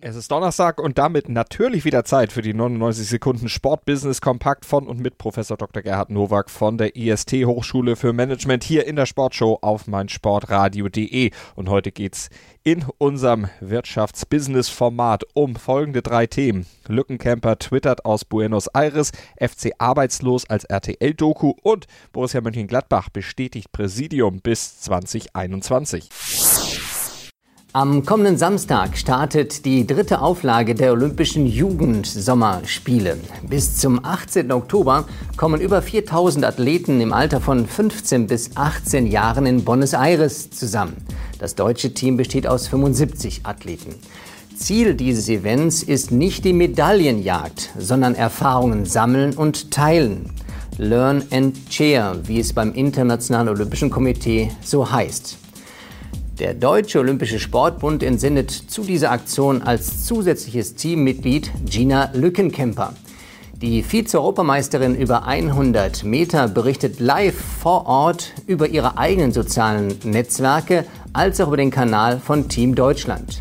Es ist Donnerstag und damit natürlich wieder Zeit für die 99 Sekunden Sportbusiness Kompakt von und mit Professor Dr. Gerhard Nowak von der IST Hochschule für Management hier in der Sportshow auf meinsportradio.de. Und heute geht's in unserem Wirtschaftsbusiness-Format um folgende drei Themen. Lückencamper twittert aus Buenos Aires, FC arbeitslos als RTL-Doku und Borussia Mönchengladbach bestätigt Präsidium bis 2021. Am kommenden Samstag startet die dritte Auflage der Olympischen Jugendsommerspiele. Bis zum 18. Oktober kommen über 4000 Athleten im Alter von 15 bis 18 Jahren in Buenos Aires zusammen. Das deutsche Team besteht aus 75 Athleten. Ziel dieses Events ist nicht die Medaillenjagd, sondern Erfahrungen sammeln und teilen. Learn and Share, wie es beim Internationalen Olympischen Komitee so heißt. Der Deutsche Olympische Sportbund entsendet zu dieser Aktion als zusätzliches Teammitglied Gina Lückenkemper. Die Vize-Europameisterin über 100 Meter berichtet live vor Ort über ihre eigenen sozialen Netzwerke als auch über den Kanal von Team Deutschland.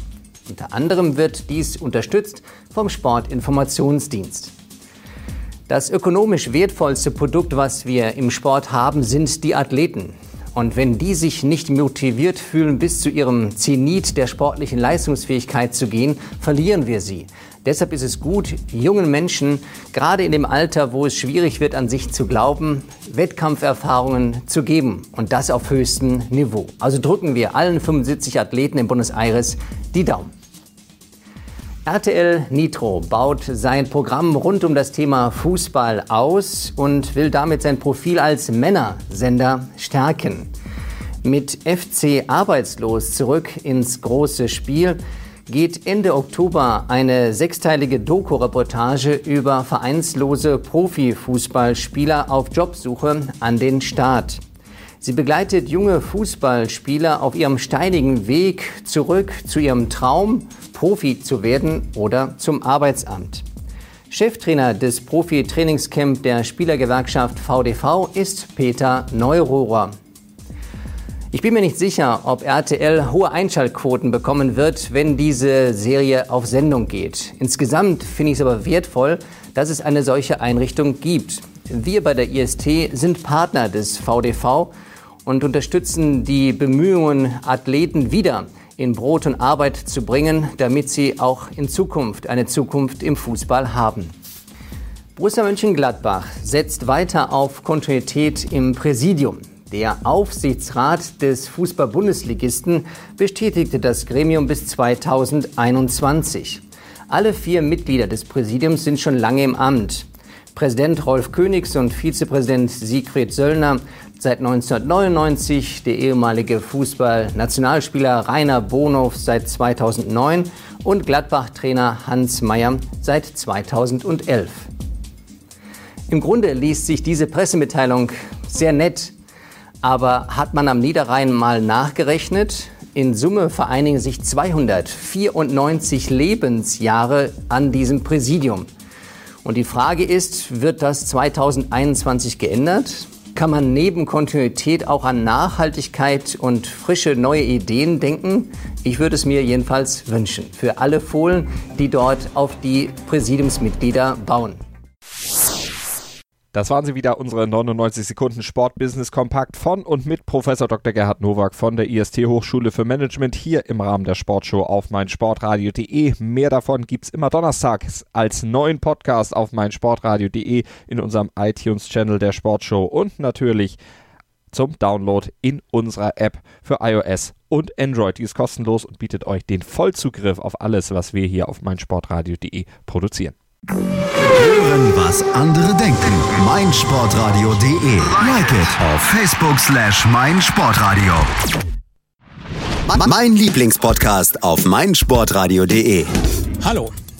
Unter anderem wird dies unterstützt vom Sportinformationsdienst. Das ökonomisch wertvollste Produkt, was wir im Sport haben, sind die Athleten. Und wenn die sich nicht motiviert fühlen, bis zu ihrem Zenit der sportlichen Leistungsfähigkeit zu gehen, verlieren wir sie. Deshalb ist es gut, jungen Menschen, gerade in dem Alter, wo es schwierig wird, an sich zu glauben, Wettkampferfahrungen zu geben. Und das auf höchstem Niveau. Also drücken wir allen 75 Athleten in Buenos Aires die Daumen. RTL Nitro baut sein Programm rund um das Thema Fußball aus und will damit sein Profil als Männersender stärken. Mit FC Arbeitslos zurück ins große Spiel geht Ende Oktober eine sechsteilige Doku-Reportage über vereinslose Profifußballspieler auf Jobsuche an den Start. Sie begleitet junge Fußballspieler auf ihrem steinigen Weg zurück zu ihrem Traum, Profi zu werden oder zum Arbeitsamt. Cheftrainer des Profi-Trainingscamp der Spielergewerkschaft VDV ist Peter Neurohrer. Ich bin mir nicht sicher, ob RTL hohe Einschaltquoten bekommen wird, wenn diese Serie auf Sendung geht. Insgesamt finde ich es aber wertvoll, dass es eine solche Einrichtung gibt. Wir bei der IST sind Partner des VDV und unterstützen die Bemühungen, Athleten wieder in Brot und Arbeit zu bringen, damit sie auch in Zukunft eine Zukunft im Fußball haben. Borussia Mönchengladbach setzt weiter auf Kontinuität im Präsidium. Der Aufsichtsrat des Fußball-Bundesligisten bestätigte das Gremium bis 2021. Alle vier Mitglieder des Präsidiums sind schon lange im Amt. Präsident Rolf Königs und Vizepräsident Siegfried Söllner seit 1999, der ehemalige Fußball-Nationalspieler Rainer Bonhoff seit 2009 und Gladbach-Trainer Hans Meyer seit 2011. Im Grunde liest sich diese Pressemitteilung sehr nett, aber hat man am Niederrhein mal nachgerechnet, in Summe vereinigen sich 294 Lebensjahre an diesem Präsidium. Und die Frage ist, wird das 2021 geändert? Kann man neben Kontinuität auch an Nachhaltigkeit und frische neue Ideen denken? Ich würde es mir jedenfalls wünschen. Für alle Fohlen, die dort auf die Präsidiumsmitglieder bauen. Das waren sie wieder, unsere 99 Sekunden Sportbusiness Kompakt von und mit Professor Dr. Gerhard Nowak von der IST Hochschule für Management hier im Rahmen der Sportshow auf meinsportradio.de. Mehr davon gibt es immer donnerstags als neuen Podcast auf meinsportradio.de in unserem iTunes-Channel der Sportshow und natürlich zum Download in unserer App für iOS und Android. Die ist kostenlos und bietet euch den Vollzugriff auf alles, was wir hier auf meinsportradio.de produzieren. Hören, was andere denken. meinsportradio.de. Like it auf Facebook slash meinsportradio. Mein Lieblingspodcast auf meinsportradio.de. Hallo.